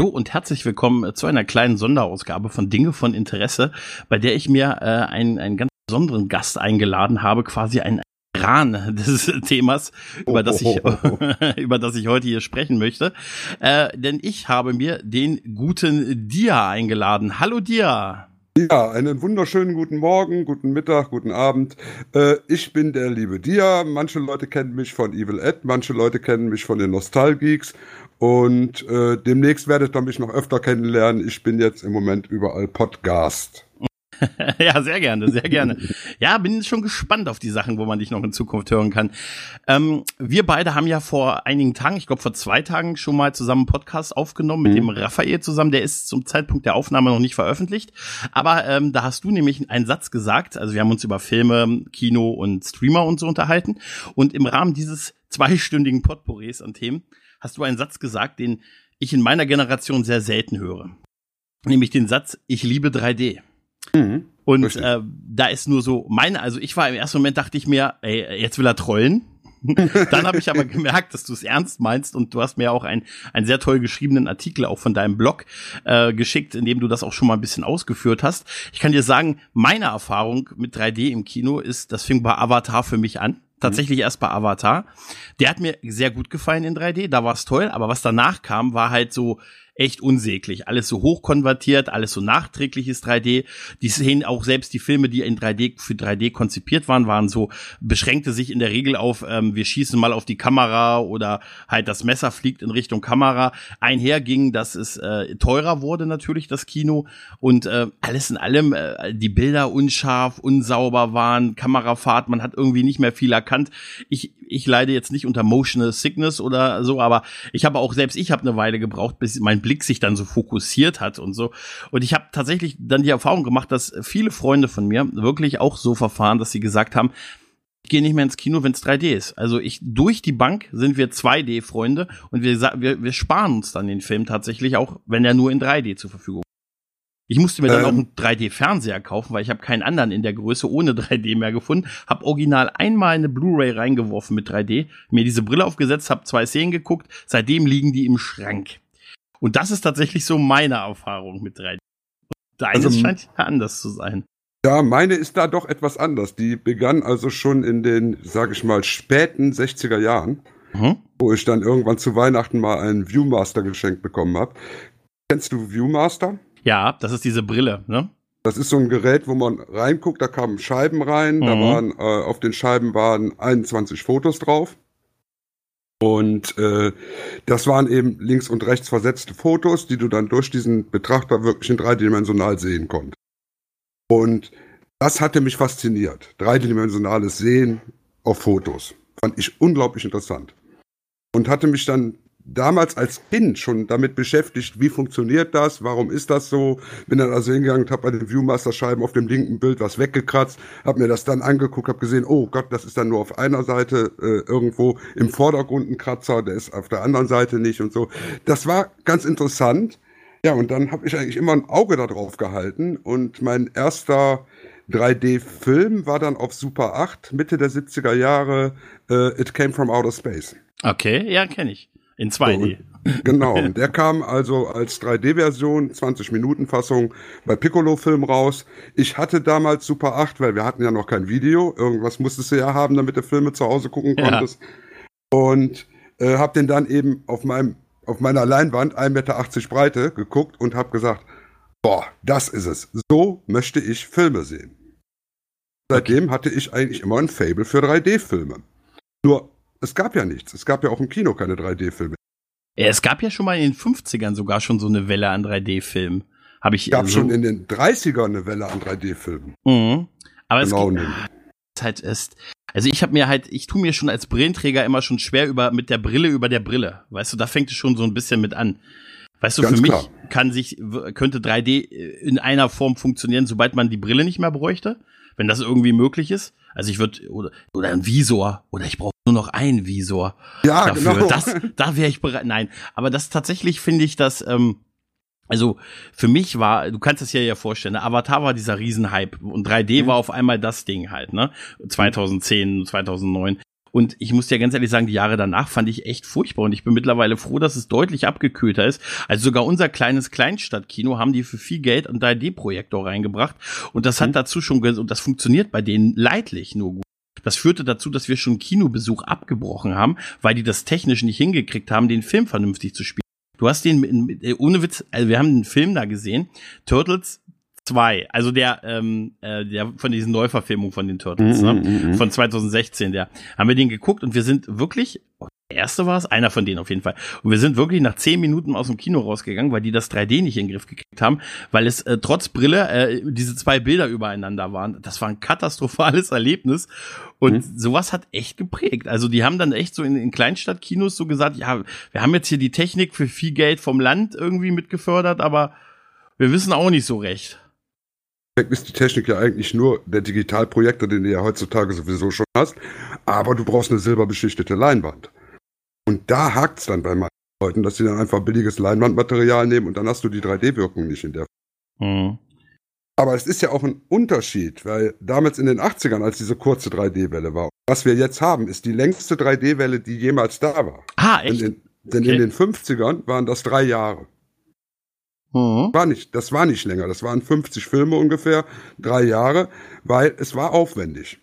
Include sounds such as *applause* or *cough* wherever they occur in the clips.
Hallo und herzlich willkommen zu einer kleinen Sonderausgabe von Dinge von Interesse, bei der ich mir äh, einen, einen ganz besonderen Gast eingeladen habe, quasi ein Kran *laughs* des Themas, über das ich, *laughs* *laughs* über das ich heute hier sprechen möchte. Äh, denn ich habe mir den guten Dia eingeladen. Hallo Dia. Ja, einen wunderschönen guten Morgen, guten Mittag, guten Abend. Äh, ich bin der liebe Dia. Manche Leute kennen mich von Evil Ed, manche Leute kennen mich von den Nostalgeeks. Und äh, demnächst werdet ihr mich noch öfter kennenlernen. Ich bin jetzt im Moment überall Podcast. *laughs* ja, sehr gerne, sehr gerne. *laughs* Ja, bin schon gespannt auf die Sachen, wo man dich noch in Zukunft hören kann. Ähm, wir beide haben ja vor einigen Tagen, ich glaube vor zwei Tagen, schon mal zusammen einen Podcast aufgenommen mit mhm. dem Raphael zusammen. Der ist zum Zeitpunkt der Aufnahme noch nicht veröffentlicht. Aber ähm, da hast du nämlich einen Satz gesagt. Also wir haben uns über Filme, Kino und Streamer und so unterhalten. Und im Rahmen dieses zweistündigen Potpourris an Themen hast du einen Satz gesagt, den ich in meiner Generation sehr selten höre. Nämlich den Satz, ich liebe 3D. Mhm, und äh, da ist nur so meine, also ich war im ersten Moment dachte ich mir, ey, jetzt will er trollen. *laughs* Dann habe ich aber gemerkt, dass du es ernst meinst und du hast mir auch einen, einen sehr toll geschriebenen Artikel auch von deinem Blog äh, geschickt, in dem du das auch schon mal ein bisschen ausgeführt hast. Ich kann dir sagen, meine Erfahrung mit 3D im Kino ist, das fing bei Avatar für mich an. Tatsächlich mhm. erst bei Avatar. Der hat mir sehr gut gefallen in 3D, da war es toll, aber was danach kam, war halt so echt unsäglich. Alles so hochkonvertiert, alles so nachträgliches 3D. Die Szenen, auch selbst die Filme, die in 3D für 3D konzipiert waren, waren so, beschränkte sich in der Regel auf, ähm, wir schießen mal auf die Kamera oder halt das Messer fliegt in Richtung Kamera. Einherging, dass es äh, teurer wurde natürlich, das Kino. Und äh, alles in allem, äh, die Bilder unscharf, unsauber waren, Kamerafahrt, man hat irgendwie nicht mehr viel erkannt. Ich, ich leide jetzt nicht unter Motional Sickness oder so, aber ich habe auch, selbst ich habe eine Weile gebraucht, bis mein Blick sich dann so fokussiert hat und so. Und ich habe tatsächlich dann die Erfahrung gemacht, dass viele Freunde von mir wirklich auch so verfahren, dass sie gesagt haben, ich gehe nicht mehr ins Kino, wenn es 3D ist. Also ich durch die Bank sind wir 2D-Freunde und wir, wir, wir sparen uns dann den Film tatsächlich auch, wenn er nur in 3D zur Verfügung ich musste mir dann ähm, auch einen 3D-Fernseher kaufen, weil ich habe keinen anderen in der Größe ohne *laughs* 3D mehr gefunden. Hab original einmal eine Blu-ray reingeworfen mit 3D, mir diese Brille aufgesetzt, hab zwei Szenen geguckt. Seitdem liegen die im Schrank. Und das ist tatsächlich so meine Erfahrung mit 3D. Deines also, scheint ja anders zu sein. Ja, meine ist da doch etwas anders. Die begann also schon in den, sag ich mal, späten 60er Jahren, mhm. wo ich dann irgendwann zu Weihnachten mal einen Viewmaster geschenkt bekommen habe. Kennst du Viewmaster? Ja, das ist diese Brille, ne? Das ist so ein Gerät, wo man reinguckt, da kamen Scheiben rein, mhm. da waren äh, auf den Scheiben waren 21 Fotos drauf. Und äh, das waren eben links und rechts versetzte Fotos, die du dann durch diesen Betrachter wirklich in dreidimensional sehen konntest. Und das hatte mich fasziniert. Dreidimensionales Sehen auf Fotos. Fand ich unglaublich interessant. Und hatte mich dann damals als Kind schon damit beschäftigt, wie funktioniert das, warum ist das so. Bin dann also hingegangen und habe bei den Viewmaster-Scheiben auf dem linken Bild was weggekratzt, habe mir das dann angeguckt, habe gesehen, oh Gott, das ist dann nur auf einer Seite äh, irgendwo im Vordergrund ein Kratzer, der ist auf der anderen Seite nicht und so. Das war ganz interessant. Ja, und dann habe ich eigentlich immer ein Auge darauf gehalten und mein erster 3D-Film war dann auf Super 8, Mitte der 70er Jahre, äh, It Came from Outer Space. Okay, ja, kenne ich. In 2D. So, genau, *laughs* und der kam also als 3D-Version, 20-Minuten-Fassung bei Piccolo-Film raus. Ich hatte damals Super 8, weil wir hatten ja noch kein Video. Irgendwas musstest du ja haben, damit du Filme zu Hause gucken konntest. Ja. Und äh, habe den dann eben auf meinem auf meiner Leinwand 1,80 Meter Breite geguckt und habe gesagt, boah, das ist es. So möchte ich Filme sehen. Seitdem hatte ich eigentlich immer ein Fable für 3D-Filme. Nur es gab ja nichts. Es gab ja auch im Kino keine 3D-Filme. Ja, es gab ja schon mal in den 50ern sogar schon so eine Welle an 3D-Filmen. Habe ich. Es gab so schon in den 30ern eine Welle an 3D-Filmen. Mhm. Aber genau es gibt, halt ist. Also ich habe mir halt, ich tue mir schon als Brillenträger immer schon schwer über mit der Brille über der Brille. Weißt du, da fängt es schon so ein bisschen mit an. Weißt du, Ganz für mich klar. kann sich könnte 3D in einer Form funktionieren, sobald man die Brille nicht mehr bräuchte, wenn das irgendwie möglich ist. Also ich würde oder, oder ein Visor oder ich brauche nur noch einen Visor. Ja, dafür. genau. Das, da wäre ich bereit. Nein, aber das tatsächlich finde ich, dass ähm, also für mich war, du kannst es dir ja vorstellen, ne? Avatar war dieser Riesenhype und 3D mhm. war auf einmal das Ding halt, ne? 2010, 2009. Und ich muss dir ganz ehrlich sagen, die Jahre danach fand ich echt furchtbar. Und ich bin mittlerweile froh, dass es deutlich abgekühlter ist. Also sogar unser kleines Kleinstadtkino haben die für viel Geld einen 3D-Projektor reingebracht. Und das hat mhm. dazu schon, und das funktioniert bei denen leidlich nur gut. Das führte dazu, dass wir schon Kinobesuch abgebrochen haben, weil die das technisch nicht hingekriegt haben, den Film vernünftig zu spielen. Du hast den, äh, ohne Witz, also wir haben einen Film da gesehen, Turtles 2, also der, ähm, äh, der von diesen Neuverfilmungen von den Turtles, mm, ne? Mm, mm, von 2016, der, haben wir den geguckt und wir sind wirklich, der erste war es, einer von denen auf jeden Fall. Und wir sind wirklich nach zehn Minuten aus dem Kino rausgegangen, weil die das 3D nicht in den Griff gekriegt haben, weil es äh, trotz Brille äh, diese zwei Bilder übereinander waren. Das war ein katastrophales *laughs* Erlebnis. Und mhm. sowas hat echt geprägt. Also die haben dann echt so in, in Kleinstadtkinos so gesagt, ja, wir haben jetzt hier die Technik für viel Geld vom Land irgendwie mitgefördert, aber wir wissen auch nicht so recht ist die Technik ja eigentlich nur der Digitalprojektor, den du ja heutzutage sowieso schon hast. Aber du brauchst eine silberbeschichtete Leinwand. Und da hakt es dann bei meinen Leuten, dass sie dann einfach billiges Leinwandmaterial nehmen und dann hast du die 3D-Wirkung nicht in der. Mhm. Aber es ist ja auch ein Unterschied, weil damals in den 80ern, als diese kurze 3D-Welle war, was wir jetzt haben, ist die längste 3D-Welle, die jemals da war. Ah, echt? Denn in, denn okay. in den 50ern waren das drei Jahre. Mhm. War nicht, das war nicht länger. Das waren 50 Filme ungefähr, drei Jahre, weil es war aufwendig.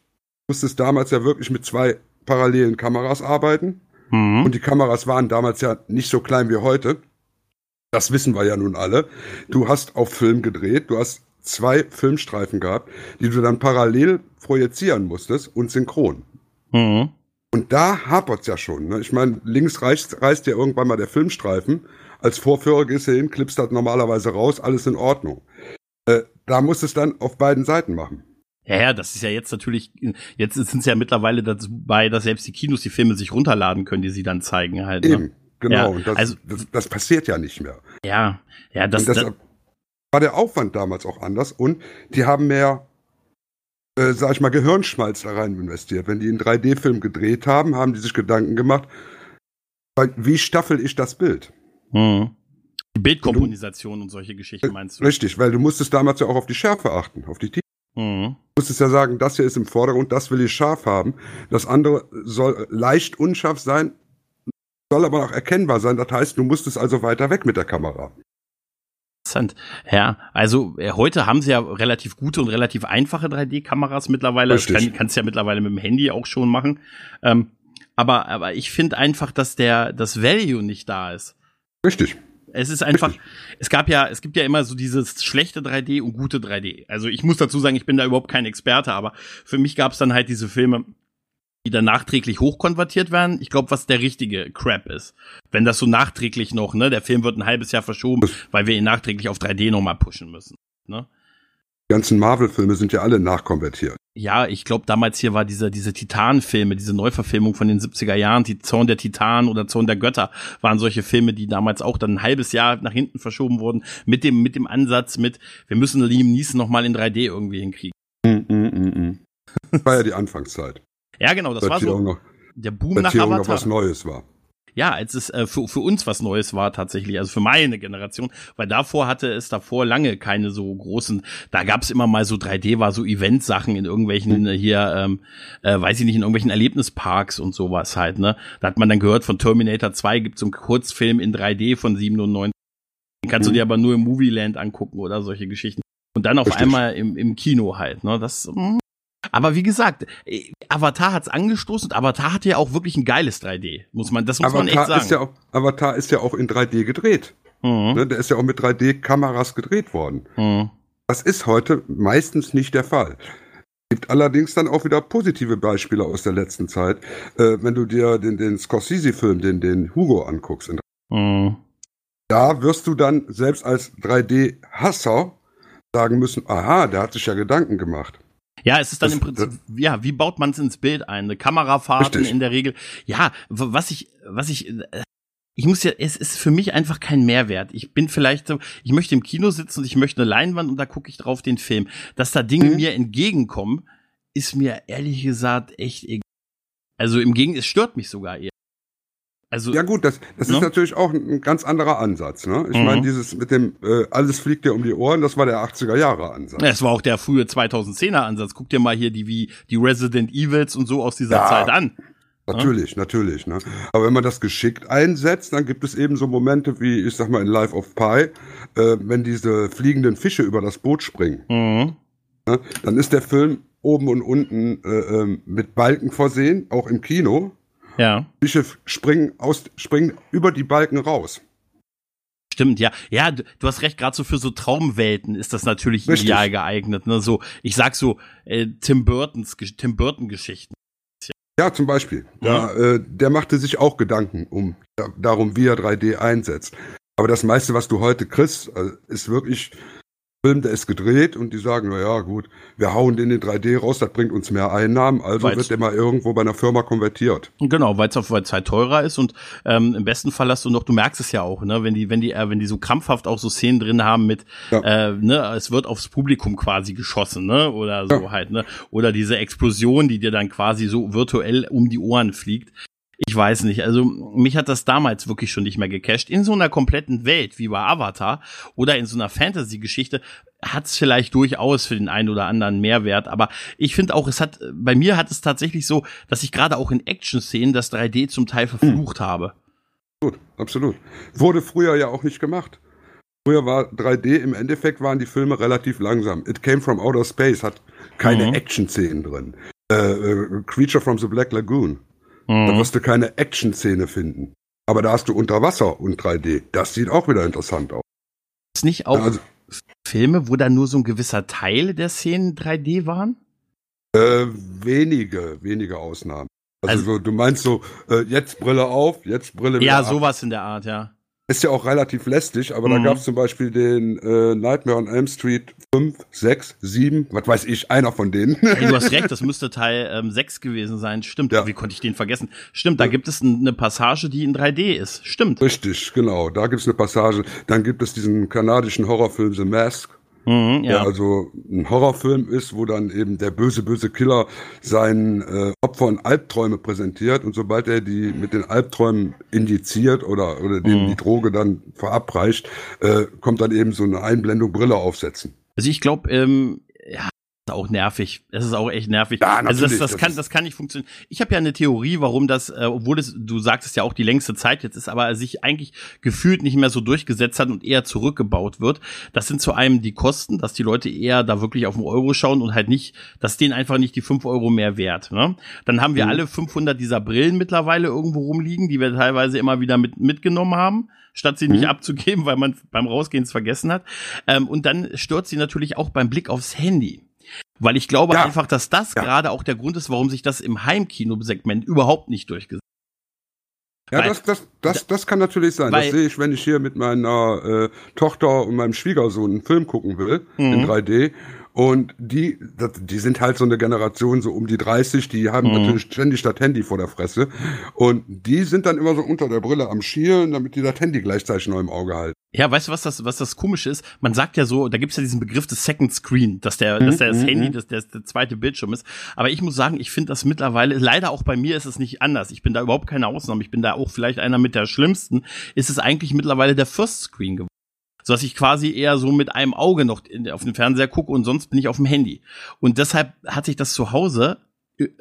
Du musstest damals ja wirklich mit zwei parallelen Kameras arbeiten. Mhm. Und die Kameras waren damals ja nicht so klein wie heute. Das wissen wir ja nun alle. Du hast auf Film gedreht, du hast zwei Filmstreifen gehabt, die du dann parallel projizieren musstest und synchron. Mhm. Und da hapert's ja schon. Ne? Ich meine, links reißt, reißt ja irgendwann mal der Filmstreifen als Vorführer gehst du hin, klippst das normalerweise raus, alles in Ordnung. Äh, da musst du es dann auf beiden Seiten machen. Ja, ja, das ist ja jetzt natürlich, jetzt sind es ja mittlerweile dabei, dass selbst die Kinos die Filme sich runterladen können, die sie dann zeigen halt. Ne? Eben, genau. Ja, und das, also, das, das, passiert ja nicht mehr. Ja, ja, das, und deshalb das war der Aufwand damals auch anders und die haben mehr, äh, sag ich mal, Gehirnschmalz da rein investiert. Wenn die einen 3D-Film gedreht haben, haben die sich Gedanken gemacht, wie staffel ich das Bild? Mhm. Die Bildkomponisation und solche Geschichten meinst du? Richtig, weil du musstest damals ja auch auf die Schärfe achten, auf die Tiefe. Mhm. Du musstest ja sagen, das hier ist im Vordergrund, das will ich scharf haben. Das andere soll leicht unscharf sein, soll aber auch erkennbar sein. Das heißt, du musstest also weiter weg mit der Kamera. Interessant. Ja, also äh, heute haben sie ja relativ gute und relativ einfache 3D-Kameras mittlerweile. Richtig. Das kann, kannst du ja mittlerweile mit dem Handy auch schon machen. Ähm, aber, aber ich finde einfach, dass der das Value nicht da ist. Richtig. Es ist einfach, es gab ja, es gibt ja immer so dieses schlechte 3D und gute 3D. Also ich muss dazu sagen, ich bin da überhaupt kein Experte, aber für mich gab es dann halt diese Filme, die dann nachträglich hochkonvertiert werden. Ich glaube, was der richtige Crap ist. Wenn das so nachträglich noch, ne, der Film wird ein halbes Jahr verschoben, weil wir ihn nachträglich auf 3D nochmal pushen müssen. Ne? Die ganzen Marvel-Filme sind ja alle nachkonvertiert. Ja, ich glaube, damals hier war diese, diese Titan-Filme, diese Neuverfilmung von den 70er Jahren, die Zorn der Titan oder Zorn der Götter, waren solche Filme, die damals auch dann ein halbes Jahr nach hinten verschoben wurden, mit dem, mit dem Ansatz mit, wir müssen Liam Neeson nochmal in 3D irgendwie hinkriegen. Mm, mm, mm, mm. war ja die Anfangszeit. ja, genau, das war so noch, der Boom nach Avatar. noch was Neues war ja, als es äh, für, für uns was Neues war tatsächlich, also für meine Generation, weil davor hatte es davor lange keine so großen, da gab es immer mal so 3D, war so Event-Sachen in irgendwelchen mhm. hier, ähm, äh, weiß ich nicht, in irgendwelchen Erlebnisparks und sowas halt, ne? Da hat man dann gehört, von Terminator 2 gibt es einen Kurzfilm in 3D von 97. Den kannst mhm. du dir aber nur im Movieland angucken oder solche Geschichten. Und dann auf Richtig. einmal im, im Kino halt, ne? Das, mh, hm, aber wie gesagt, äh, Avatar hat's angestoßen und Avatar hatte ja auch wirklich ein geiles 3D, muss man, das muss Avatar man echt sagen. Ist ja auch, Avatar ist ja auch in 3D gedreht. Mhm. Ne, der ist ja auch mit 3D-Kameras gedreht worden. Mhm. Das ist heute meistens nicht der Fall. Gibt allerdings dann auch wieder positive Beispiele aus der letzten Zeit. Äh, wenn du dir den, den Scorsese-Film, den, den Hugo anguckst, mhm. da wirst du dann selbst als 3D-Hasser sagen müssen, aha, der hat sich ja Gedanken gemacht. Ja, es ist dann das, im Prinzip, ja, wie baut man es ins Bild ein? Eine Kamerafahrten in der Regel. Ja, was ich, was ich, äh, ich muss ja, es ist für mich einfach kein Mehrwert. Ich bin vielleicht so, ich möchte im Kino sitzen und ich möchte eine Leinwand und da gucke ich drauf den Film. Dass da Dinge mhm. mir entgegenkommen, ist mir ehrlich gesagt echt egal. Also im Gegenteil, es stört mich sogar eher. Also, ja gut, das, das ne? ist natürlich auch ein ganz anderer Ansatz. Ne? Ich mhm. meine, dieses mit dem äh, alles fliegt dir um die Ohren, das war der 80er Jahre Ansatz. Es war auch der frühe 2010er Ansatz. Guck dir mal hier die wie die Resident Evils und so aus dieser ja. Zeit an. Natürlich, ja? natürlich. Ne? Aber wenn man das geschickt einsetzt, dann gibt es eben so Momente wie, ich sag mal, in Life of Pi, äh, wenn diese fliegenden Fische über das Boot springen. Mhm. Ne? Dann ist der Film oben und unten äh, ähm, mit Balken versehen, auch im Kino. Ja. Fische springen, aus, springen über die Balken raus. Stimmt, ja. Ja, du, hast recht, gerade so für so Traumwelten ist das natürlich Richtig. ideal geeignet. Ne? So, ich sag so, äh, Tim Burtons, Tim Burton Geschichten. Ja, zum Beispiel. Ja. Da, äh, der machte sich auch Gedanken um darum, wie er 3D einsetzt. Aber das meiste, was du heute kriegst, äh, ist wirklich Film, der ist gedreht und die sagen, na ja, gut, wir hauen den in 3D raus, das bringt uns mehr Einnahmen, also weil's, wird der mal irgendwo bei einer Firma konvertiert. Genau, weil es auf Zeit teurer ist und ähm, im besten Fall hast du noch, du merkst es ja auch, ne, wenn die, wenn die, äh, wenn die so krampfhaft auch so Szenen drin haben mit, ja. äh, ne, es wird aufs Publikum quasi geschossen, ne, oder so ja. halt, ne, oder diese Explosion, die dir dann quasi so virtuell um die Ohren fliegt. Ich weiß nicht. Also mich hat das damals wirklich schon nicht mehr gecasht. In so einer kompletten Welt wie bei Avatar oder in so einer Fantasy-Geschichte hat es vielleicht durchaus für den einen oder anderen Mehrwert. Aber ich finde auch, es hat bei mir hat es tatsächlich so, dass ich gerade auch in Action-Szenen das 3D zum Teil verflucht hm. habe. Gut, absolut. Wurde früher ja auch nicht gemacht. Früher war 3D, im Endeffekt waren die Filme relativ langsam. It Came from Outer Space hat keine mhm. Action-Szenen drin. Äh, äh, Creature from the Black Lagoon Mhm. Da wirst du keine Action-Szene finden. Aber da hast du unter Wasser und 3D. Das sieht auch wieder interessant aus. Ist nicht auch also, Filme, wo da nur so ein gewisser Teil der Szenen 3D waren? Äh, wenige, wenige Ausnahmen. Also, also so, du meinst so, äh, jetzt Brille auf, jetzt Brille wieder Ja, sowas ab. in der Art, ja. Ist ja auch relativ lästig, aber mhm. da gab es zum Beispiel den äh, Nightmare on Elm Street 5, 6, 7, was weiß ich, einer von denen. Hey, du hast *laughs* recht, das müsste Teil ähm, 6 gewesen sein. Stimmt, ja. wie konnte ich den vergessen? Stimmt, da ja. gibt es eine Passage, die in 3D ist. Stimmt. Richtig, genau, da gibt es eine Passage. Dann gibt es diesen kanadischen Horrorfilm The Mask. Mhm, ja. Der also ein Horrorfilm ist, wo dann eben der böse, böse Killer seinen äh, Opfern Albträume präsentiert und sobald er die mit den Albträumen indiziert oder, oder denen mhm. die Droge dann verabreicht, äh, kommt dann eben so eine Einblendung Brille aufsetzen. Also ich glaube, ähm, ja, auch nervig. Das ist auch echt nervig. Ja, also das, das, das kann, das kann nicht funktionieren. Ich habe ja eine Theorie, warum das, äh, obwohl es, du sagst es ja auch die längste Zeit jetzt ist, aber sich eigentlich gefühlt nicht mehr so durchgesetzt hat und eher zurückgebaut wird. Das sind zu einem die Kosten, dass die Leute eher da wirklich auf den Euro schauen und halt nicht, dass denen einfach nicht die fünf Euro mehr wert. Ne? Dann haben wir mhm. alle 500 dieser Brillen mittlerweile irgendwo rumliegen, die wir teilweise immer wieder mit, mitgenommen haben statt sie nicht mhm. abzugeben, weil man beim Rausgehen es vergessen hat. Ähm, und dann stört sie natürlich auch beim Blick aufs Handy. Weil ich glaube ja. einfach, dass das ja. gerade auch der Grund ist, warum sich das im Heimkino-Segment überhaupt nicht durchgesetzt hat. Ja, das, das, das, das kann natürlich sein. Weil, das sehe ich, wenn ich hier mit meiner äh, Tochter und meinem Schwiegersohn einen Film gucken will, mhm. in 3D. Und die, die sind halt so eine Generation so um die 30, die haben mhm. natürlich ständig das Handy vor der Fresse. Und die sind dann immer so unter der Brille am Schielen, damit die das Handy gleichzeitig noch im Auge halten. Ja, weißt du, was das, was das komische ist? Man sagt ja so, da gibt's ja diesen Begriff des Second Screen, dass der, mhm. dass der das mhm, Handy, mhm. dass der, der zweite Bildschirm ist. Aber ich muss sagen, ich finde das mittlerweile, leider auch bei mir ist es nicht anders. Ich bin da überhaupt keine Ausnahme. Ich bin da auch vielleicht einer mit der schlimmsten. Ist es eigentlich mittlerweile der First Screen geworden? So dass ich quasi eher so mit einem Auge noch auf den Fernseher gucke und sonst bin ich auf dem Handy. Und deshalb hat sich das zu Hause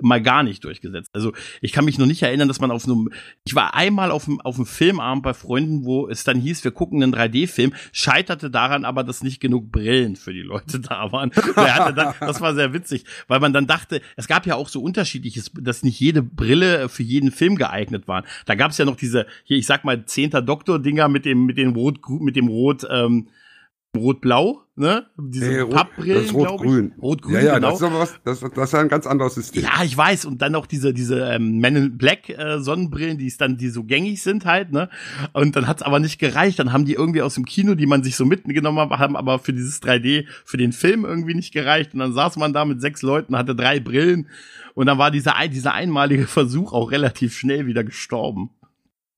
mal gar nicht durchgesetzt. Also ich kann mich noch nicht erinnern, dass man auf einem, ich war einmal auf einem, auf einem Filmabend bei Freunden, wo es dann hieß, wir gucken einen 3D-Film, scheiterte daran aber, dass nicht genug Brillen für die Leute *laughs* da waren. Dann, das war sehr witzig, weil man dann dachte, es gab ja auch so unterschiedliches, dass nicht jede Brille für jeden Film geeignet war. Da gab es ja noch diese, hier, ich sag mal, zehnter Doktor-Dinger mit dem, mit dem Rot, mit dem Rot, ähm, Rot-Blau, ne? Diese nee, Pappbrillen, Rot-Grün. Rot-Grün, ja, ja, genau. das ist aber was, das, das ist ein ganz anderes System. Ja, ich weiß. Und dann noch diese, diese ähm, Men in Black äh, Sonnenbrillen, die ist dann, die so gängig sind halt, ne? Und dann hat's aber nicht gereicht. Dann haben die irgendwie aus dem Kino, die man sich so mitgenommen hat, haben aber für dieses 3D, für den Film irgendwie nicht gereicht. Und dann saß man da mit sechs Leuten, hatte drei Brillen. Und dann war dieser, dieser einmalige Versuch auch relativ schnell wieder gestorben.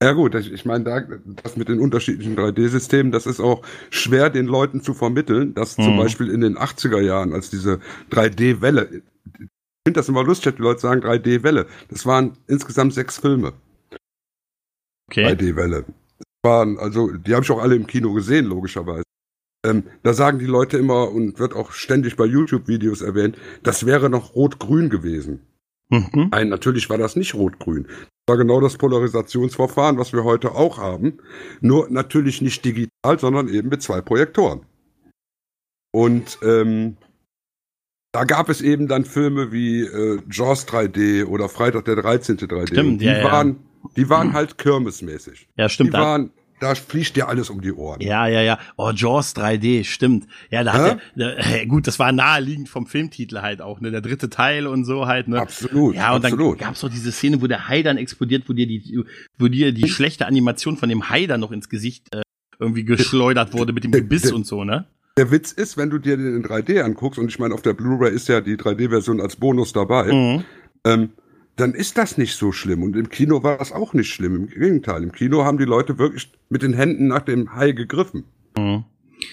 Ja gut, ich, meine, da, das mit den unterschiedlichen 3D-Systemen, das ist auch schwer den Leuten zu vermitteln, dass mhm. zum Beispiel in den 80er Jahren, als diese 3D-Welle, ich finde das immer lustig, die Leute sagen 3D-Welle, das waren insgesamt sechs Filme. Okay. 3D-Welle. waren, also, die habe ich auch alle im Kino gesehen, logischerweise. Ähm, da sagen die Leute immer und wird auch ständig bei YouTube-Videos erwähnt, das wäre noch rot-grün gewesen. Mhm. Nein, natürlich war das nicht rot-grün. Das war genau das Polarisationsverfahren, was wir heute auch haben. Nur natürlich nicht digital, sondern eben mit zwei Projektoren. Und ähm, da gab es eben dann Filme wie äh, Jaws 3D oder Freitag der 13. 3D. Stimmt, die ja, waren, ja. die waren halt kirmesmäßig. Ja, stimmt. Die waren, da fliegt dir alles um die Ohren. Ja, ja, ja. Oh, Jaws 3D, stimmt. Ja, da hat der, *laughs* äh, gut, das war naheliegend vom Filmtitel halt auch, ne, der dritte Teil und so halt, ne. Absolut. Ja, und absolut. dann gab's doch diese Szene, wo der Hai dann explodiert, wo dir die, wo dir die schlechte Animation von dem Hai dann noch ins Gesicht äh, irgendwie geschleudert wurde mit dem Gebiss und so, ne? Der Witz ist, wenn du dir den in 3D anguckst, und ich meine, auf der Blu-ray ist ja die 3D-Version als Bonus dabei, Mhm. ähm, dann ist das nicht so schlimm. Und im Kino war das auch nicht schlimm. Im Gegenteil, im Kino haben die Leute wirklich mit den Händen nach dem Hai gegriffen. Mhm.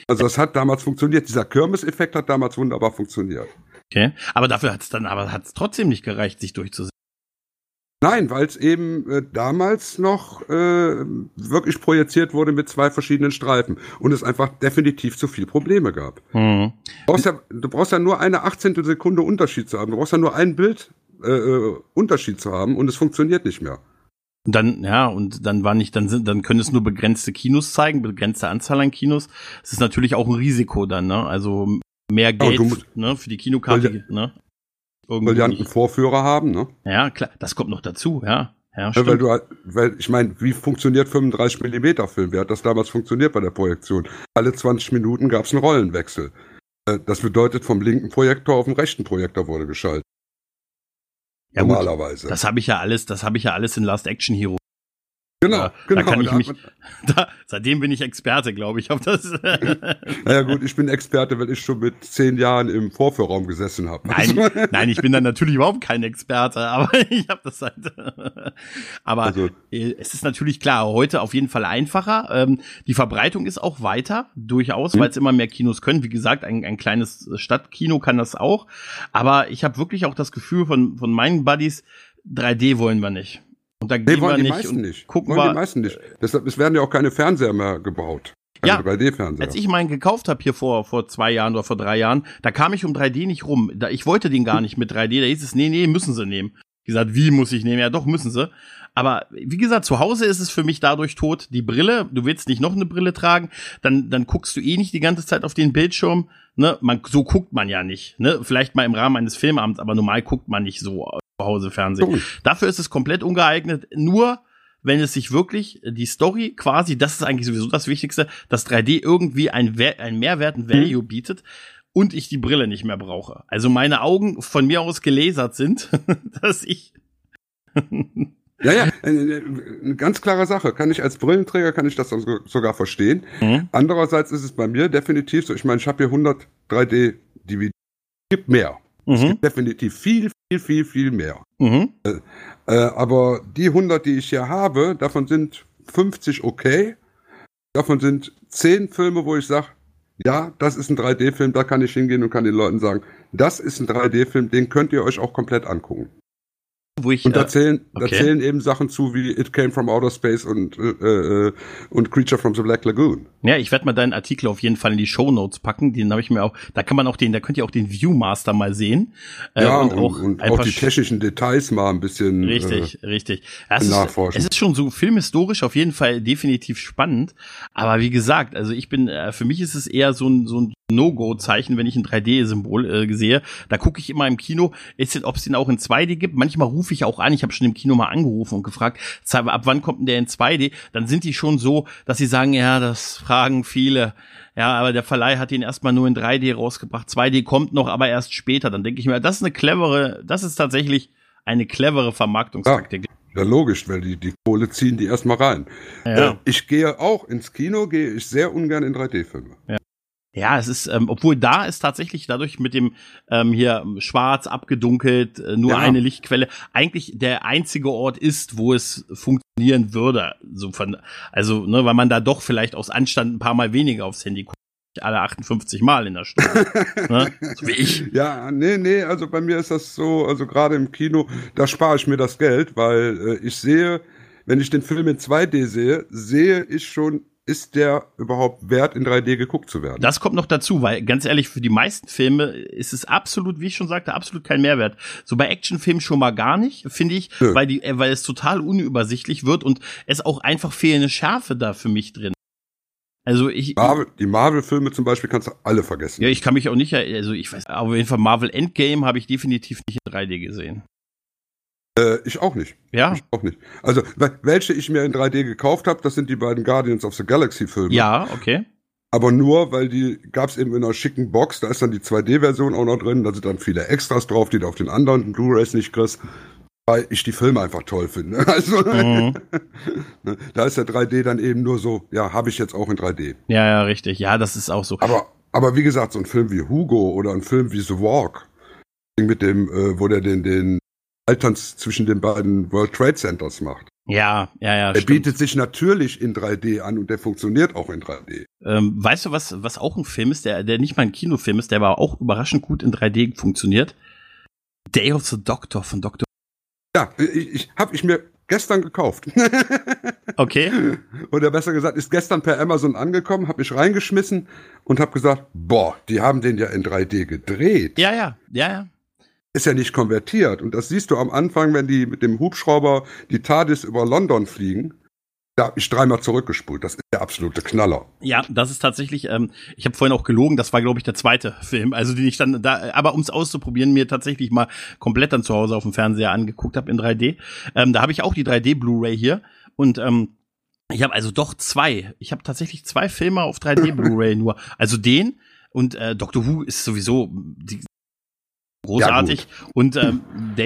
Also das hat damals funktioniert. Dieser Kirmes-Effekt hat damals wunderbar funktioniert. Okay. Aber dafür hat's dann, aber hat's trotzdem nicht gereicht, sich durchzusetzen. Nein, weil es eben äh, damals noch äh, wirklich projiziert wurde mit zwei verschiedenen Streifen und es einfach definitiv zu viel Probleme gab. Mhm. Du brauchst ja, du brauchst ja nur eine Achtzehntel Sekunde Unterschied zu haben. Du brauchst ja nur ein Bild äh, äh, Unterschied zu haben und es funktioniert nicht mehr. Dann, ja, und dann war nicht, dann sind, dann können es nur begrenzte Kinos zeigen, begrenzte Anzahl an Kinos. Es ist natürlich auch ein Risiko dann, ne? Also mehr Ja, Geld, musst- ne, für die Kinokarte, Weil ne? Weil Irgendwie die einen. Vorführer haben, ne? Ja, klar, das kommt noch dazu, ja. Ja, Ja, weil du halt, weil ich meine, wie funktioniert 35 Millimeter Film? Wie hat das damals funktioniert bei der Projektion? Alle 20 Minuten gab es einen Rollenwechsel. Äh, Das bedeutet, vom linken Projektor auf den rechten Projektor wurde geschaltet. Ja, gut, normalerweise. das habe ich ja alles, das habe ich ja alles in Last Action Hero. Genau, da- genau. da kann ich mich- *laughs* Da, seitdem bin ich Experte, glaube ich, auf das. *laughs* Naja gut, ich bin Experte, weil ich schon mit zehn Jahren im Vorführraum gesessen habe. Nein, *laughs* nein, ich bin dann natürlich überhaupt kein Experte, aber ich habe das halt. aber Also- äh, es ist natürlich klar, heute auf jeden Fall einfacher. Ähm, die Verbreitung ist auch weiter, durchaus, Mhm. weil es immer mehr Kinos können. Wie gesagt, ein, ein kleines Stadtkino kann das auch. Aber ich habe wirklich auch das Gefühl von, von meinen Buddies, 3D wollen wir nicht. Und da Nee, gehen wir wollen die nicht meisten nicht. gucken wollen wir. die meisten nicht. Deshalb, es werden ja auch keine Fernseher mehr gebaut. Ja, Keine 3D-Fernseher. Als ich meinen gekauft habe hier vor, vor zwei Jahren oder vor drei Jahren, da kam ich um 3D nicht rum. Da, ich wollte den gar nicht mit 3D. Da hieß es, nee, nee, müssen sie nehmen. Ich gesagt, wie muss ich nehmen? Ja, doch, müssen sie. Aber wie gesagt, zu Hause ist es für mich dadurch tot. Die Brille, du willst nicht noch eine Brille tragen, dann, dann guckst du eh nicht die ganze Zeit auf den Bildschirm. Ne? Man, so guckt man ja nicht. Ne? Vielleicht mal im Rahmen eines Filmabends, aber normal guckt man nicht so zu Hause Fernsehen. Sorry. Dafür ist es komplett ungeeignet. Nur wenn es sich wirklich die Story quasi, das ist eigentlich sowieso das Wichtigste, dass 3D irgendwie ein, ein Mehrwert, ein Value bietet und ich die Brille nicht mehr brauche. Also meine Augen von mir aus gelasert sind, *laughs* dass ich Ja, ja, eine, eine ganz klare Sache. Kann ich als Brillenträger, kann ich das so- sogar verstehen. Mhm. Andererseits ist es bei mir definitiv so, ich meine, ich habe hier 100 3D-DVD. gibt mehr. Es Mhm. gibt definitiv viel, viel, viel, viel mehr. Mhm. Äh, aber die 100, die ich hier habe, davon sind 50 okay. Davon sind 10 Filme, wo ich sage, ja, das ist ein 3D-Film, da kann ich hingehen und kann den Leuten sagen, das ist ein 3D-Film, den könnt ihr euch auch komplett angucken. Wo ich Und da äh, zählen, da okay. zählen eben Sachen zu wie It Came from Outer Space und, äh, äh, und Creature from the Black Lagoon. ja, ich werde mal deinen Artikel auf jeden Fall in die Show Notes packen. Den habe ich mir auch. Da kann man auch den, da könnt ihr auch den Viewmaster mal sehen. Äh, ja, und, und, auch und auch die Sch- technischen Details mal ein bisschen. Richtig, richtig. Ja, Es ist, nachforschen. es ist schon so filmhistorisch auf jeden Fall definitiv spannend. Aber wie gesagt, also ich bin, äh, für mich ist es eher so ein, so ein No-Go-Zeichen, wenn ich ein 3D-Symbol äh, sehe. Da gucke ich immer im Kino, ist, ob es den auch in 2D gibt. Manchmal rufe ich auch an. Ich habe schon im Kino mal angerufen und gefragt, ab wann kommt denn der in 2D? Dann sind die schon so, dass sie sagen, ja, das fragen viele. Ja, aber der Verleih hat ihn erstmal nur in 3D rausgebracht. 2D kommt noch, aber erst später. Dann denke ich mir, das ist eine clevere, das ist tatsächlich eine clevere Vermarktungstaktik. Ja, logisch, weil die, die Kohle ziehen die erstmal rein. Ja. Äh, ich gehe auch ins Kino, gehe ich sehr ungern in 3D-Filme. Ja, es ist, ähm, obwohl da ist tatsächlich dadurch mit dem ähm, hier schwarz abgedunkelt, äh, nur Ja. eine Lichtquelle, eigentlich der einzige Ort ist, wo es funktionieren würde. So von, also, ne, weil man da doch vielleicht aus Anstand ein paar Mal weniger aufs Handy guckt. Alle 58 Mal in der Stunde. *laughs* ne? So wie ich. Ja, nee, nee, also bei mir ist das so, also gerade im Kino, da spare ich mir das Geld, weil äh, ich sehe, wenn ich den Film in 2D sehe, sehe ich schon ist der überhaupt wert, in 3D geguckt zu werden. Das kommt noch dazu, weil ganz ehrlich, für die meisten Filme ist es absolut, wie ich schon sagte, absolut kein Mehrwert. So bei Actionfilmen schon mal gar nicht, finde ich, Nö. weil die, weil es total unübersichtlich wird und es auch einfach fehlende Schärfe da für mich drin. Also ich. Marvel, die Marvel-Filme zum Beispiel kannst du alle vergessen. Ja, ich kann mich auch nicht, also ich weiß, auf jeden Fall Marvel Endgame habe ich definitiv nicht in 3D gesehen. Äh, ich auch nicht. Ja. Ich auch nicht. Also, welche ich mir in 3D gekauft habe, das sind die beiden Guardians of the Galaxy Filme. Ja, okay. Aber nur, weil die gab es eben in einer schicken Box, da ist dann die 2D-Version auch noch drin, da sind dann viele Extras drauf, die du auf den anderen Blu-Rays nicht kriegst, weil ich die Filme einfach toll finde. *laughs* Also, mhm. *laughs* Ne, da ist der 3D dann eben nur so, ja, habe ich jetzt auch in 3D. Ja, ja, richtig. Ja, das ist auch so. Aber, aber wie gesagt, so ein Film wie Hugo oder ein Film wie The Walk, mit dem, äh, wo der den, den Alterns zwischen den beiden World Trade Centers macht. Ja, ja, ja. Er stimmt. bietet sich natürlich in 3D an und der funktioniert auch in 3D. Ähm, weißt du, was, was auch ein Film ist, der, der nicht mal ein Kinofilm ist, der aber auch überraschend gut in 3D funktioniert? Day of the Doctor von Dr. Ja, ich, ich habe ich mir gestern gekauft. *laughs* okay. Oder besser gesagt, ist gestern per Amazon angekommen, habe ich reingeschmissen und habe gesagt, boah, die haben den ja in 3D gedreht. Ja, ja, ja, ja ist ja nicht konvertiert. Und das siehst du am Anfang, wenn die mit dem Hubschrauber die TARDIS über London fliegen. Da habe ich dreimal zurückgespult. Das ist der absolute Knaller. Ja, das ist tatsächlich, ähm, ich habe vorhin auch gelogen, das war, glaube ich, der zweite Film, also den ich dann da, aber um es auszuprobieren, mir tatsächlich mal komplett dann zu Hause auf dem Fernseher angeguckt habe in 3D. Ähm, da habe ich auch die 3D Blu-ray hier und ähm, ich habe also doch zwei. Ich habe tatsächlich zwei Filme auf 3D Blu-ray nur. Also den und äh, Doctor Who ist sowieso die, großartig. Ja, und ähm,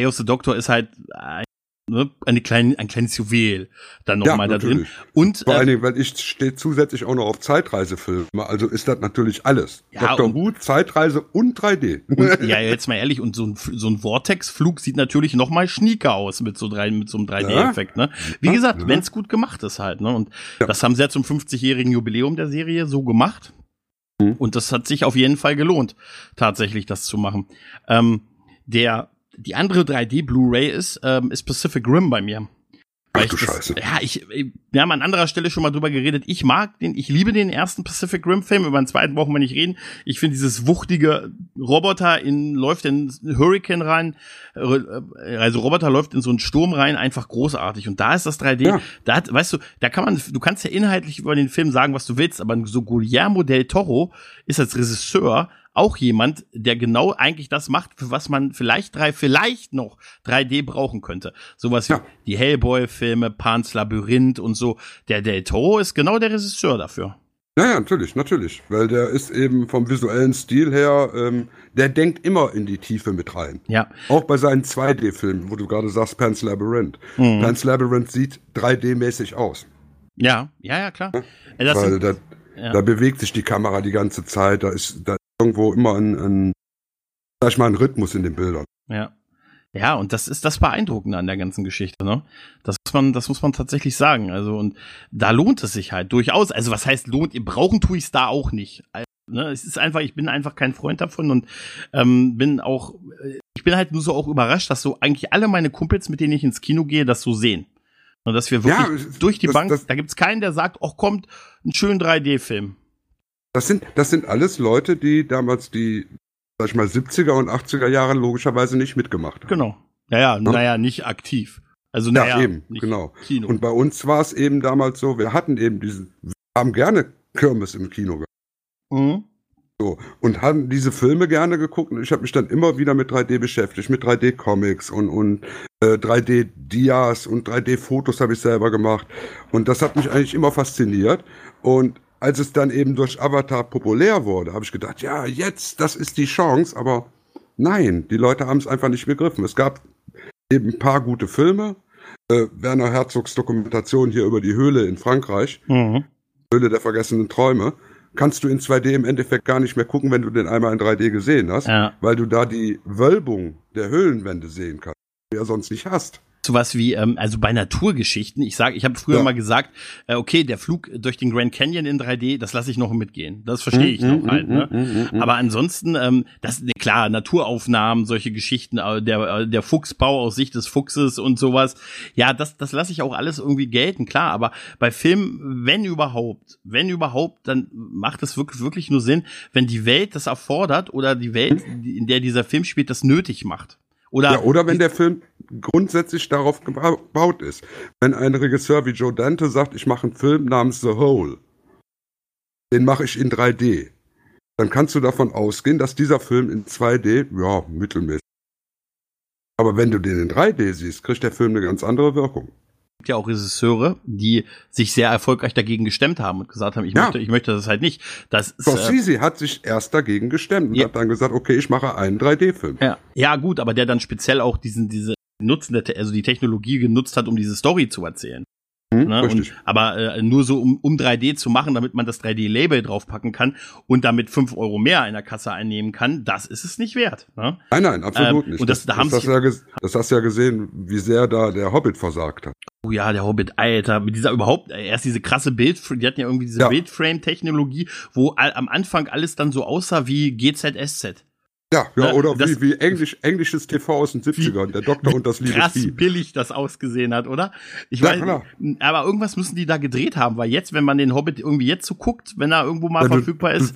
of the Doctor ist halt ein, ne, eine kleine, ein kleines Juwel dann nochmal ja, da drin. Und vor allen Dingen, weil ich stehe zusätzlich auch noch auf Zeitreisefilme, also ist das natürlich alles. Ja, Dr. Who, Zeitreise und 3D. Und, *laughs* ja, jetzt mal ehrlich, und so ein, so ein Vortex-Flug sieht natürlich noch mal schnieker aus mit so, drei, mit so einem 3D-Effekt. Ne? Wie gesagt, ja. wenn es gut gemacht ist halt. Ne? Und das haben sie ja zum 50-jährigen Jubiläum der Serie so gemacht. Mhm. Und das hat sich auf jeden Fall gelohnt, tatsächlich das zu machen. Ähm, der, die andere 3D Blu-ray ist, ähm, ist Pacific Rim bei mir. Ach du das, Scheiße. Ja, ich, wir haben an anderer Stelle schon mal drüber geredet. Ich mag den, ich liebe den ersten Pacific Rim Film. Über den zweiten brauchen wir nicht reden. Ich finde dieses wuchtige Roboter in, läuft in Hurricane rein, äh, also Roboter läuft in so einen Sturm rein, einfach großartig. Und da ist das 3D, ja. da hat, weißt du, da kann man, du kannst ja inhaltlich über den Film sagen, was du willst, aber so Guillermo del Toro ist als Regisseur auch jemand, der genau eigentlich das macht, für was man vielleicht drei, vielleicht noch 3D brauchen könnte. Sowas ja. wie die Hellboy-Filme, Pans Labyrinth und so. Der Del Toro ist genau der Regisseur dafür. Ja, ja, natürlich, natürlich. Weil der ist eben vom visuellen Stil her, ähm, der denkt immer in die Tiefe mit rein. Ja. Auch bei seinen 2D-Filmen, wo du gerade sagst, Pan's Labyrinth. Mhm. Pan's Labyrinth sieht 3D-mäßig aus. Ja, ja, ja, klar. Ja? Weil sind, da, ja. da bewegt sich die Kamera die ganze Zeit, da ist, da irgendwo immer ein, ein, sag ich mal, ein Rhythmus in den Bildern. Ja. Ja, und das ist das Beeindruckende an der ganzen Geschichte, ne? Das muss man, das muss man tatsächlich sagen. Also, und da lohnt es sich halt durchaus. Also, was heißt lohnt? Brauchen tue ich es da auch nicht. Also, ne? Es ist einfach, ich bin einfach kein Freund davon und ähm, bin auch, ich bin halt nur so auch überrascht, dass so eigentlich alle meine Kumpels, mit denen ich ins Kino gehe, das so sehen. Und dass wir wirklich ja, durch die das, Bank, das, da gibt's keinen, der sagt, ach kommt, ein schönen 3D-Film. Das sind, das sind alles Leute, die damals die, sag ich mal, 70er und 80er Jahre logischerweise nicht mitgemacht haben. Genau. Naja, ja? naja, nicht aktiv. Also naja, ja, eben, genau. Kino. Und bei uns war es eben damals so, wir hatten eben diesen, wir haben gerne Kirmes im Kino gehabt. Mhm. So, und haben diese Filme gerne geguckt und ich habe mich dann immer wieder mit 3D beschäftigt, mit 3D-Comics und, und äh, 3D-Dias und 3D-Fotos habe ich selber gemacht. Und das hat mich eigentlich immer fasziniert. Und als es dann eben durch Avatar populär wurde, habe ich gedacht, ja, jetzt, das ist die Chance, aber nein, die Leute haben es einfach nicht begriffen. Es gab eben ein paar gute Filme. Äh, Werner Herzogs Dokumentation hier über die Höhle in Frankreich, mhm. Höhle der vergessenen Träume, kannst du in 2D im Endeffekt gar nicht mehr gucken, wenn du den einmal in 3D gesehen hast, ja. weil du da die Wölbung der Höhlenwände sehen kannst, die du ja sonst nicht hast. Sowas wie, ähm, also bei Naturgeschichten, ich sage, ich habe früher Ja. mal gesagt, äh, okay, der Flug durch den Grand Canyon in 3D, das lasse ich noch mitgehen. Das verstehe ich noch Mhm, halt. mhm, Ne? Aber ansonsten, ähm, das ne, klar, Naturaufnahmen, solche Geschichten, äh, der, äh, der Fuchsbau aus Sicht des Fuchses und sowas, ja, das, das lasse ich auch alles irgendwie gelten, klar. Aber bei Filmen, wenn überhaupt, wenn überhaupt, dann macht es wirklich, wirklich nur Sinn, wenn die Welt das erfordert oder die Welt, in der dieser Film spielt, das nötig macht. Oder, Ja, oder wenn der Film grundsätzlich darauf geba- gebaut ist. Wenn ein Regisseur wie Joe Dante sagt, ich mache einen Film namens The Hole, den mache ich in 3D, dann kannst du davon ausgehen, dass dieser Film in 2D, ja, mittelmäßig. Aber wenn du den in 3D siehst, kriegt der Film eine ganz andere Wirkung. Gibt ja auch Regisseure, die sich sehr erfolgreich dagegen gestemmt haben und gesagt haben, ich Ja. möchte, ich möchte das halt nicht. Das ist, äh, Scorsese hat sich erst dagegen gestemmt und Ja. hat dann gesagt, okay, ich mache einen 3D-Film. ja. ja, gut, aber der dann speziell auch diesen, diese Nutzen, also die Technologie genutzt hat, um diese Story zu erzählen. Hm, Ne? richtig. Und, aber äh, nur so, um, um 3D zu machen, damit man das 3D-Label draufpacken kann und damit fünf Euro mehr in der Kasse einnehmen kann, das ist es nicht wert. Ne? Nein, nein, absolut Ähm, nicht. und das- da das, du ja das hast du ja gesehen, wie sehr da der Hobbit versagt hat. Oh ja, der Hobbit, Alter, mit dieser überhaupt, äh, erst diese krasse Bild, die hatten ja irgendwie diese Ja. Bildframe-Technologie, wo all, am Anfang alles dann so aussah wie GZSZ. Ja, ja, Ne, oder das- wie, wie Englisch, englisches TV aus den 70ern, der Doktor und das liebe krass Vieh. billig das ausgesehen hat, oder? Ich Ja, weiß, klar. aber irgendwas müssen die da gedreht haben, weil jetzt, wenn man den Hobbit irgendwie jetzt so guckt, wenn er irgendwo mal Ja, du- verfügbar ist,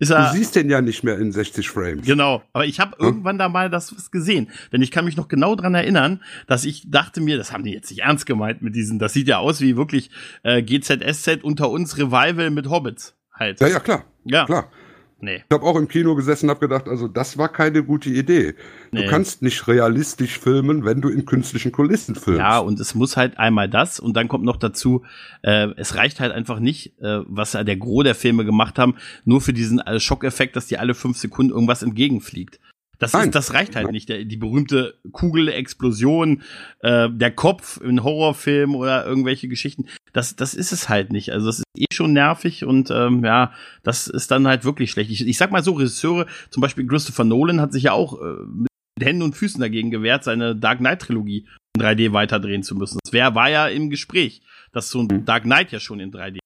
ist Du er siehst den ja nicht mehr in 60 Frames. Genau, aber ich habe Hm? irgendwann da mal das was gesehen, denn ich kann mich noch genau dran erinnern, dass ich dachte mir, das haben die jetzt nicht ernst gemeint mit diesen, das sieht ja aus wie wirklich äh, GZSZ unter uns Revival mit Hobbits halt. Ja, ja, klar, ja. klar. Nee. Ich habe auch im Kino gesessen und habe gedacht, also das war keine gute Idee. Nee. Du kannst nicht realistisch filmen, wenn du in künstlichen Kulissen filmst. Ja, und es muss halt einmal das und dann kommt noch dazu, äh, es reicht halt einfach nicht, äh, was ja der Gros der Filme gemacht haben, nur für diesen äh, Schockeffekt, dass dir alle fünf Sekunden irgendwas entgegenfliegt. Das, ist, das reicht halt nicht. Der, die berühmte Kugelexplosion, äh, der Kopf in Horrorfilmen oder irgendwelche Geschichten, das, das ist es halt nicht. Also das ist eh schon nervig und ähm, ja, das ist dann halt wirklich schlecht. Ich, ich sag mal so, Regisseure, zum Beispiel Christopher Nolan hat sich ja auch äh, mit Händen und Füßen dagegen gewehrt, seine Dark Knight Trilogie in 3D weiterdrehen zu müssen. Das wär, war ja im Gespräch, dass so ein Mhm. Dark Knight ja schon in 3D.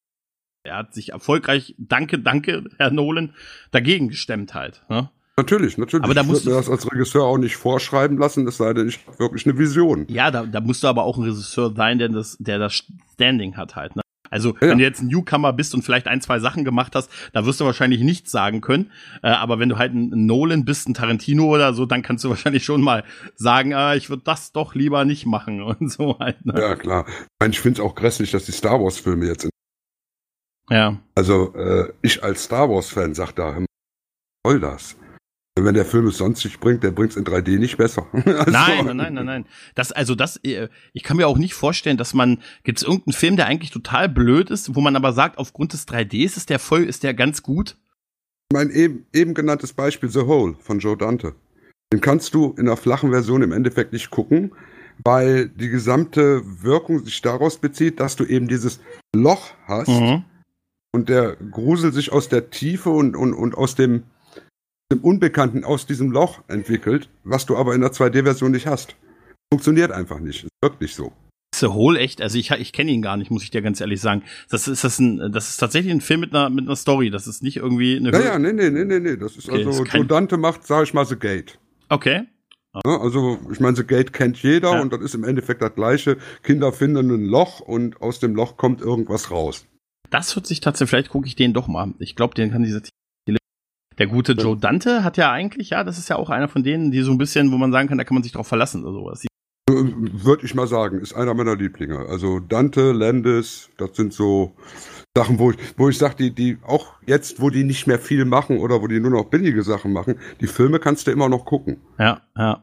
Er hat sich erfolgreich, danke, danke, Herr Nolan, dagegen gestemmt halt. Ne? Natürlich, natürlich. Aber da ich musst würde mir das als Regisseur auch nicht vorschreiben lassen, es sei denn, ich habe wirklich eine Vision. Ja, da, da musst du aber auch ein Regisseur sein, der das, der das Standing hat halt. Ne? Also, Ja. wenn du jetzt ein Newcomer bist und vielleicht ein, zwei Sachen gemacht hast, da wirst du wahrscheinlich nichts sagen können. Äh, aber wenn du halt ein Nolan bist, ein Tarantino oder so, dann kannst du *laughs* wahrscheinlich schon mal sagen, äh, ich würde das doch lieber nicht machen *laughs* und so halt. Ne? Ja, klar. Ich, meine, ich finde es auch grässlich, dass die Star Wars-Filme jetzt. In Ja. also, äh, ich als Star Wars-Fan sag da, soll das? Wenn der Film es sonst nicht bringt, der bringt es in 3D nicht besser. *laughs* Also, Nein, nein, nein, nein. Das, also das, äh, ich kann mir auch nicht vorstellen, dass man, gibt es irgendeinen Film, der eigentlich total blöd ist, wo man aber sagt, aufgrund des 3Ds ist der voll, ist der ganz gut? Mein eben, eben genanntes Beispiel The Hole von Joe Dante. Den kannst du in der flachen Version im Endeffekt nicht gucken, weil die gesamte Wirkung sich daraus bezieht, dass du eben dieses Loch hast Mhm. und der Grusel sich aus der Tiefe und, und, und aus dem, dem Unbekannten aus diesem Loch entwickelt, was du aber in der 2D-Version nicht hast. Funktioniert einfach nicht. Ist wirklich so. Hole echt, also ich, ich kenne ihn gar nicht, muss ich dir ganz ehrlich sagen. Das ist das ein, das ist tatsächlich ein Film mit einer mit einer Story. Das ist nicht irgendwie eine. Naja, nee, nee, nee, nee, nee. Das ist Okay, also, ist kein- Dante macht, sag ich mal, The Gate. Okay. Ne? Also, ich meine, The Gate kennt jeder Ja. und das ist im Endeffekt das gleiche. Kinder finden ein Loch und aus dem Loch kommt irgendwas raus. Das hört sich tatsächlich, vielleicht gucke ich den doch mal. Ich glaube, den kann dieser der gute Joe Dante hat ja eigentlich, ja, das ist ja auch einer von denen, die so ein bisschen, wo man sagen kann, da kann man sich drauf verlassen oder sowas. Würde ich mal sagen, ist einer meiner Lieblinge. Also Dante, Landis, das sind so Sachen, wo ich, wo ich sage, die, die auch jetzt, wo die nicht mehr viel machen oder wo die nur noch billige Sachen machen, die Filme kannst du immer noch gucken. Ja, ja.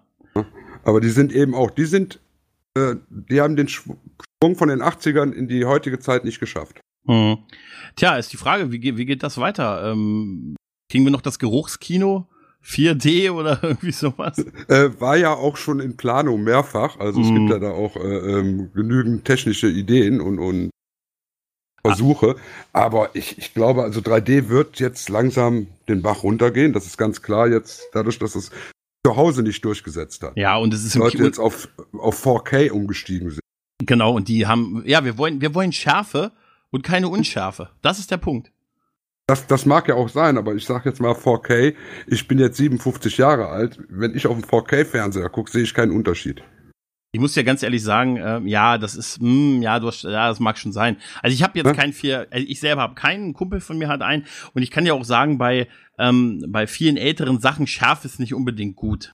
Aber die sind eben auch, die sind, äh, die haben den Sprung von den 80ern in die heutige Zeit nicht geschafft. Hm. Tja, ist die Frage, wie, geht- wie geht das weiter? Ähm, kriegen wir noch das Geruchskino? 4D oder *laughs* irgendwie sowas? Äh, war ja auch schon in Planung mehrfach. Also es Mhm. gibt ja da auch äh, ähm, genügend technische Ideen und, und Versuche. Aber ich, ich glaube, also 3D wird jetzt langsam den Bach runtergehen. Das ist ganz klar jetzt, dadurch, dass es zu Hause nicht durchgesetzt hat. Ja, und es ist im Leute jetzt auf, auf 4K umgestiegen sind. Genau, und die haben, ja, wir wollen, wir wollen Schärfe und keine Unschärfe. Das ist der Punkt. Das, das mag ja auch sein, aber ich sag jetzt mal 4K. Ich bin jetzt 57 Jahre alt. Wenn ich auf einen 4K-Fernseher gucke, sehe ich keinen Unterschied. Ich muss ja ganz ehrlich sagen, äh, ja, das ist, mh, hm, ja, du hast, ja, das mag schon sein. Also ich habe jetzt ja? kein vier, also ich selber habe keinen Kumpel von mir hat einen und ich kann ja auch sagen, bei ähm, bei vielen älteren Sachen Schärfe ist nicht unbedingt gut.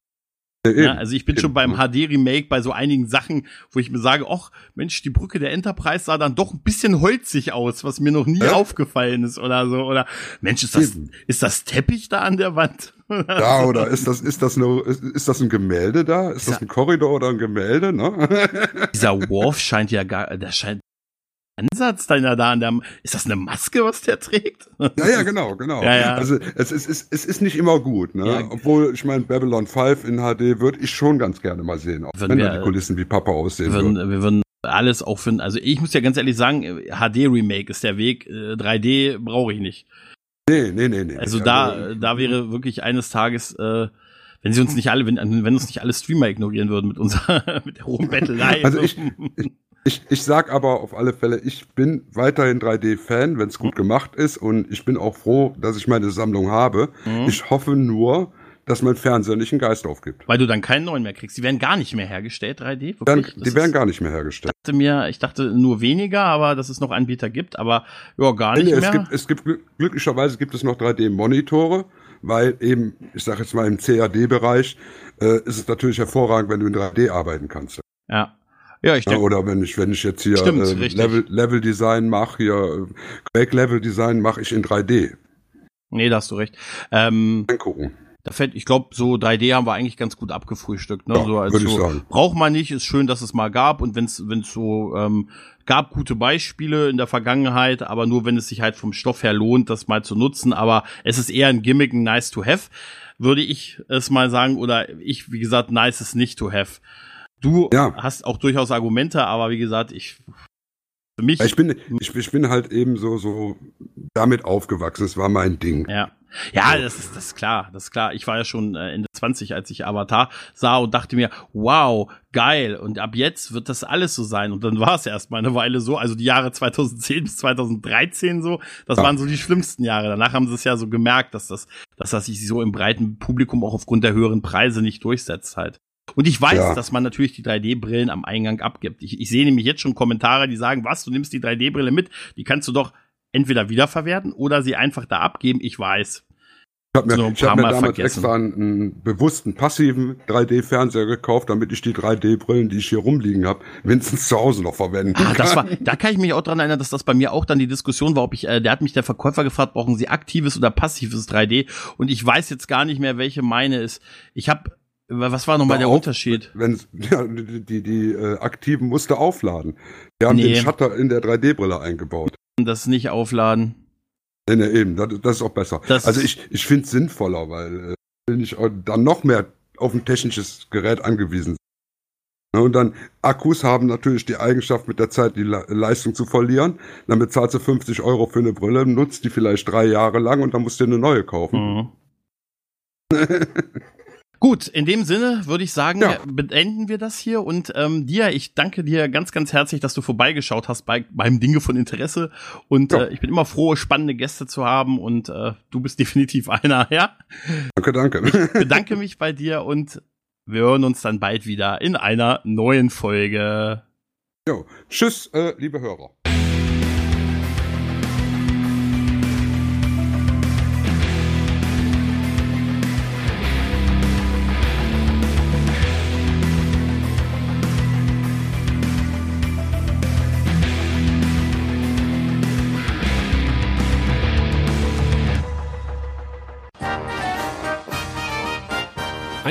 Ja, also ich bin eben. schon beim HD-Remake bei so einigen Sachen, wo ich mir sage, ach Mensch, die Brücke der Enterprise sah dann doch ein bisschen holzig aus, was mir noch nie ja? aufgefallen ist oder so. Oder Mensch, ist das, ist das Teppich da an der Wand? *laughs* Ja, oder ist das, ist das eine, ist, ist das ein Gemälde da? Ist das ein Korridor oder ein Gemälde, ne? *laughs* Dieser Worf scheint ja gar, der scheint Ansatz deiner da an der, ist das eine Maske, was der trägt? Ja, ja, genau, genau. Ja, ja. Also es ist, es, es ist nicht immer gut, ne? Ja. Obwohl, ich meine, Babylon 5 in HD würde ich schon ganz gerne mal sehen, auch wenn, wenn wir, die Kulissen wie Papa aussehen würden. Wir würden alles auch finden. Also ich muss ja ganz ehrlich sagen, HD-Remake ist der Weg. 3D äh, brauche ich nicht. Nee, nee, nee, nee. Also da, also, da wäre wirklich eines Tages, äh, wenn sie uns nicht alle, wenn, wenn uns nicht alle Streamer ignorieren würden mit unserer, *laughs* mit der hohen Battle Also ich, *laughs* ich ich, ich sag aber auf alle Fälle, ich bin weiterhin 3D-Fan, wenn es gut mhm. gemacht ist und ich bin auch froh, dass ich meine Sammlung habe. Mhm. Ich hoffe nur, dass mein Fernseher nicht einen Geist aufgibt. Weil du dann keinen neuen mehr kriegst. Die werden gar nicht mehr hergestellt, 3D? Dann, die werden gar nicht mehr hergestellt. Ich dachte mir, ich dachte nur weniger, aber dass es noch Anbieter gibt, aber ja, gar nicht nee, mehr. Es gibt, es gibt glücklicherweise gibt es noch 3D-Monitore, weil eben, ich sage jetzt mal im CAD-Bereich, äh, ist es natürlich hervorragend, wenn du in 3D arbeiten kannst. Ja. Ja, ich denke. Oder wenn ich, wenn ich jetzt hier Stimmt, äh, Level, Level Design mache, hier Quake Level Design mache ich in 3D. Nee, da hast du recht. Ähm, Angucken. Da fällt, ich glaube, so 3D haben wir eigentlich ganz gut abgefrühstückt. Ne? Ja, so als würde so. Braucht man nicht, ist schön, dass es mal gab und wenn es wenn es so ähm, gab gute Beispiele in der Vergangenheit, aber nur wenn es sich halt vom Stoff her lohnt, das mal zu nutzen. Aber es ist eher ein Gimmick, ein nice to have, würde ich es mal sagen. Oder ich, wie gesagt, nice ist nicht to have. Du ja. hast auch durchaus Argumente, aber wie gesagt, ich für mich. Ich bin, ich, ich bin halt eben so, so damit aufgewachsen. Es war mein Ding. Ja. Ja, so. das ist, das ist klar, das ist klar. Ich war ja schon äh, Ende 20, als ich Avatar sah und dachte mir, wow, geil. Und ab jetzt wird das alles so sein. Und dann war es erst mal eine Weile so. Also die Jahre 2010 *laughs* bis 2013 so, das ja. waren so die schlimmsten Jahre. Danach haben sie es ja so gemerkt, dass das, dass das sich so im breiten Publikum auch aufgrund der höheren Preise nicht durchsetzt halt. Und ich weiß, ja. dass man natürlich die 3D-Brillen am Eingang abgibt. Ich, ich sehe nämlich jetzt schon Kommentare, die sagen, was, du nimmst die 3D-Brille mit, die kannst du doch entweder wiederverwerten oder sie einfach da abgeben. Ich weiß. Ich habe mir, ich hab mir damals vergessen. extra einen, einen bewussten passiven 3D-Fernseher gekauft, damit ich die 3D-Brillen, die ich hier rumliegen habe, wenigstens zu Hause noch verwenden ah, kann. Das war, da kann ich mich auch dran erinnern, dass das bei mir auch dann die Diskussion war, ob ich, äh, der hat mich der Verkäufer gefragt, brauchen Sie aktives oder passives 3D? Und ich weiß jetzt gar nicht mehr, welche meine ist. Ich habe was war nochmal der Unterschied? Wenn, ja, die, die, die äh, aktiven musste aufladen. Die haben nee. den Shutter in der 3D-Brille eingebaut. Das nicht aufladen. Nee, nee, eben, das, das ist auch besser. Das also ich, ich finde es sinnvoller, weil äh, bin ich dann noch mehr auf ein technisches Gerät angewiesen sind. Und dann Akkus haben natürlich die Eigenschaft, mit der Zeit die Le Leistung zu verlieren. Dann bezahlst du 50 Euro für eine Brille, nutzt die vielleicht drei Jahre lang und dann musst du dir eine neue kaufen. Mhm. *laughs* Gut, in dem Sinne würde ich sagen, ja. beenden wir das hier und ähm, dir, ich danke dir ganz, ganz herzlich, dass du vorbeigeschaut hast bei beim Dinge von Interesse und ja. äh, ich bin immer froh, spannende Gäste zu haben und äh, du bist *laughs* definitiv einer, ja? Danke, danke. Ich bedanke mich bei dir und wir hören uns dann bald wieder in einer neuen Folge. Jo, tschüss, äh, liebe Hörer.